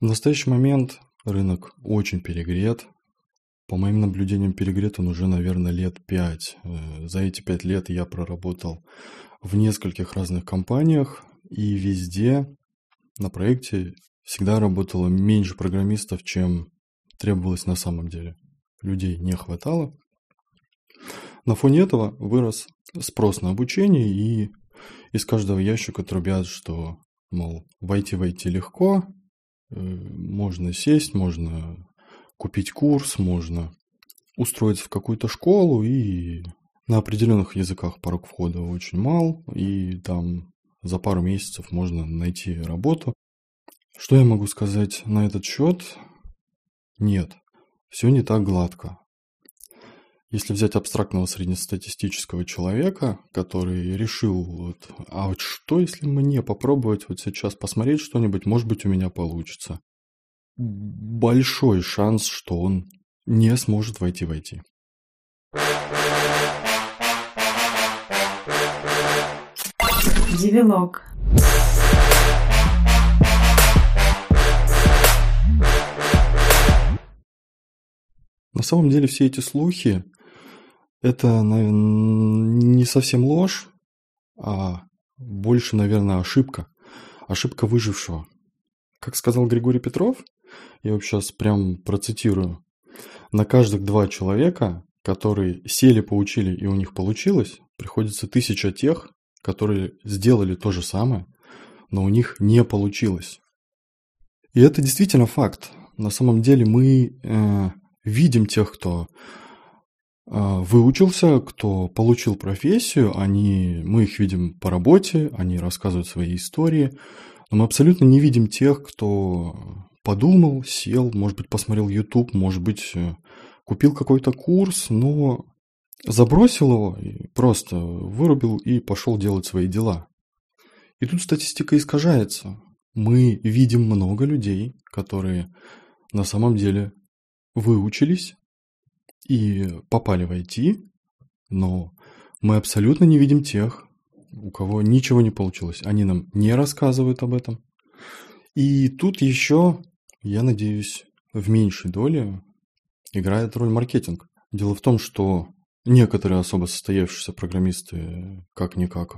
В настоящий момент рынок очень перегрет. По моим наблюдениям, перегрет он уже, наверное, лет пять. Э, за эти пять лет я проработал в нескольких разных компаниях, и везде на проекте всегда работало меньше программистов, чем требовалось на самом деле. Людей не хватало. На фоне этого вырос спрос на обучение, и из каждого ящика трубят, что, мол, войти войти легко, можно сесть, можно купить курс, можно устроиться в какую-то школу, и на определенных языках порог входа очень мал, и там за пару месяцев можно найти работу. Что я могу сказать на этот счет? Нет, все не так гладко. Если взять абстрактного среднестатистического человека, который решил, вот, а вот что, если мне попробовать вот сейчас посмотреть что-нибудь, может быть, у меня получится. Большой шанс, что он не сможет войти в IT. Девилог. На самом деле все эти слухи это, наверное, не совсем ложь, а больше, наверное, ошибка. Ошибка выжившего. Как сказал Григорий Петров, я его сейчас прям процитирую. На каждых два человека, которые сели, поучили и у них получилось, приходится тысяча тех, которые сделали то же самое, но у них не получилось. И это действительно факт. На самом деле мы э, видим тех, кто выучился, кто получил профессию, они, мы их видим по работе, они рассказывают свои истории, но мы абсолютно не видим тех, кто подумал, сел, может быть, посмотрел YouTube, может быть, э, купил какой-то курс, но забросил его, и просто вырубил и пошел делать свои дела. И тут статистика искажается. Мы видим много людей, которые на самом деле выучились, и попали в IT, но мы абсолютно не видим тех, у кого ничего не получилось. Они нам не рассказывают об этом. И тут еще, я надеюсь, в меньшей доле играет роль маркетинг. Дело в том, что некоторые особо состоявшиеся программисты как-никак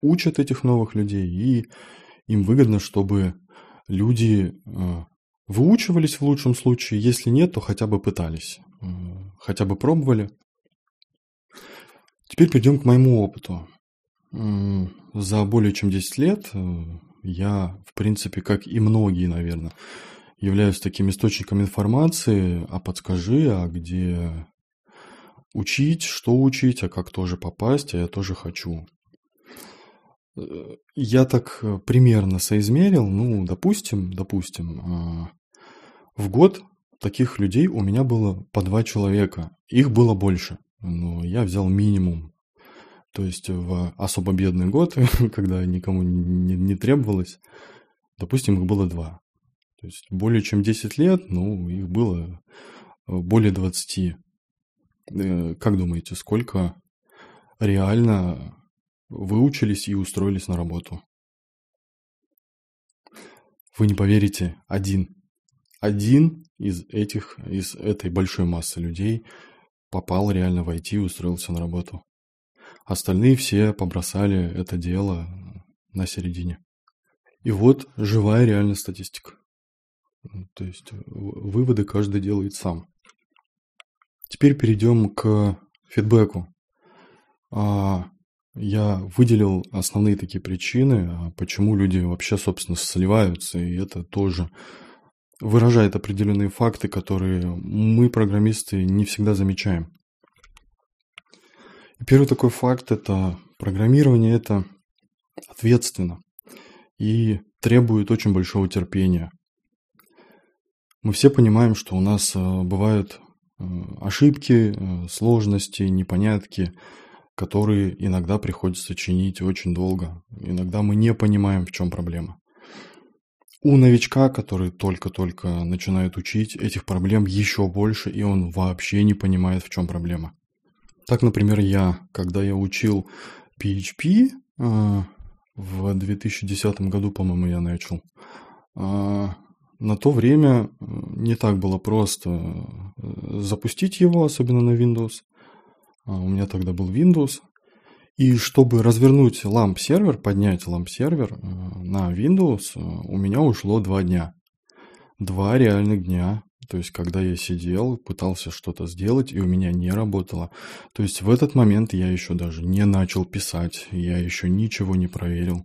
учат этих новых людей, и им выгодно, чтобы люди э, выучивались в лучшем случае, если нет, то хотя бы пытались хотя бы пробовали. Теперь перейдем к моему опыту. За более чем 10 лет э, я, в принципе, как и многие, наверное, являюсь таким источником информации, а подскажи, а где учить, что учить, а как тоже попасть, а я тоже хочу. Э, я так э, примерно соизмерил, ну, допустим, допустим, в год таких людей у меня было по два человека. Их было больше, но я взял минимум. То есть в особо бедный год, когда никому не, не требовалось, допустим, их было два. То есть более чем 10 лет, ну, их было более 20. Э, как думаете, сколько реально выучились и устроились на работу? Вы не поверите, один. Один из этих, из этой большой массы людей попал реально в IT и устроился на работу. Остальные все побросали это дело на середине. И вот живая реальная статистика. То есть выводы каждый делает сам. Теперь перейдем к фидбэку. А, я выделил основные такие причины, а почему люди вообще, собственно, сливаются, и это тоже выражает определенные факты, которые мы, программисты, не всегда замечаем. И первый такой факт – это программирование – это ответственно и требует очень большого терпения. Мы все понимаем, что у нас э, бывают э, ошибки, э, сложности, непонятки, которые иногда приходится чинить очень долго. Иногда мы не понимаем, в чем проблема. У новичка, который только-только начинает учить, этих проблем еще больше, и он вообще не понимает, в чем проблема. Так, например, я, когда я учил PHP, э, в 2010 году, по-моему, я начал, э, на то время не так было просто запустить его, особенно на Windows. А у меня тогда был Windows. И чтобы развернуть ламп сервер, поднять ламп сервер на Windows, у меня ушло два дня. Два реальных дня. То есть, когда я сидел, пытался что-то сделать, и у меня не работало. То есть, в этот момент я еще даже не начал писать, я еще ничего не проверил.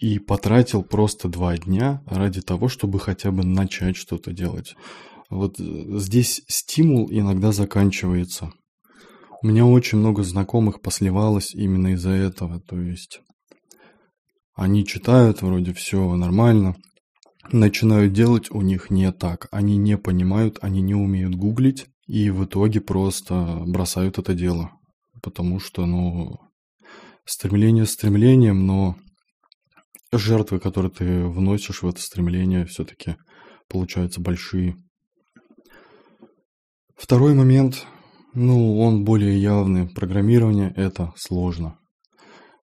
И потратил просто два дня ради того, чтобы хотя бы начать что-то делать. Вот э, здесь стимул иногда заканчивается. У меня очень много знакомых посливалось именно из-за этого. То есть они читают, вроде все нормально, начинают делать у них не так. Они не понимают, они не умеют гуглить, и в итоге просто бросают это дело. Потому что, ну, стремление стремлением, но жертвы, которые ты вносишь в это стремление, все-таки получаются большие. Второй момент, ну, он более явный. Программирование – это сложно.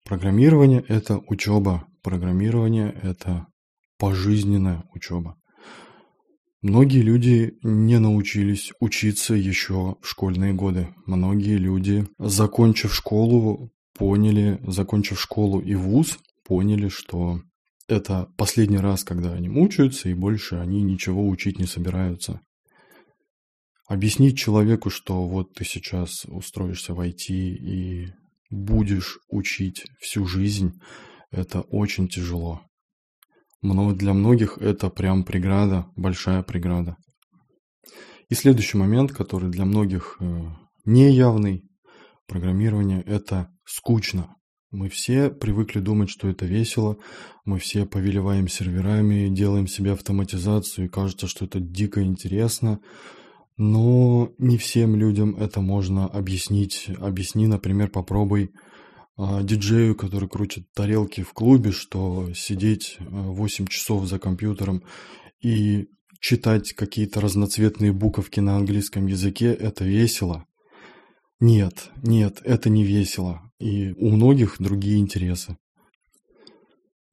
Программирование – это учеба. Программирование – это пожизненная учеба. Многие люди не научились учиться еще в школьные годы. Многие люди, закончив школу, поняли, закончив школу и вуз, поняли, что это последний раз, когда они мучаются, и больше они ничего учить не собираются. Объяснить человеку, что вот ты сейчас устроишься в IT и будешь учить всю жизнь, это очень тяжело. Но для многих это прям преграда, большая преграда. И следующий момент, который для многих э, неявный, программирование – это скучно. Мы все привыкли думать, что это весело, мы все повелеваем серверами, делаем себе автоматизацию, и кажется, что это дико интересно, но не всем людям это можно объяснить. Объясни, например, попробуй а, диджею, который крутит тарелки в клубе, что сидеть 8 э, часов за компьютером и читать какие-то разноцветные буковки на английском языке – это весело. Нет, нет, это не весело. И у многих другие интересы.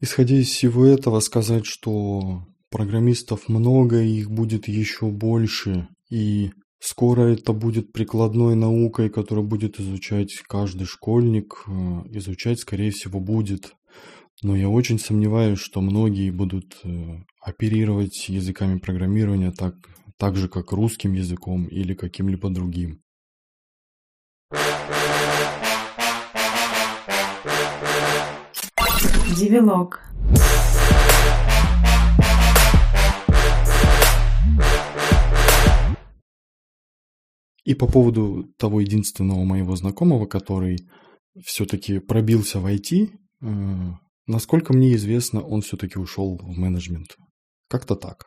Исходя из всего этого, сказать, что программистов много, и их будет еще больше, и Скоро это будет прикладной наукой, которую будет изучать каждый школьник. Э, изучать, скорее всего, будет. Но я очень сомневаюсь, что многие будут э, оперировать языками программирования так, так же, как русским языком или каким-либо другим. Девилог. И по поводу того единственного моего знакомого, который все-таки пробился в IT, э, насколько мне известно, он все-таки ушел в менеджмент. Как-то так.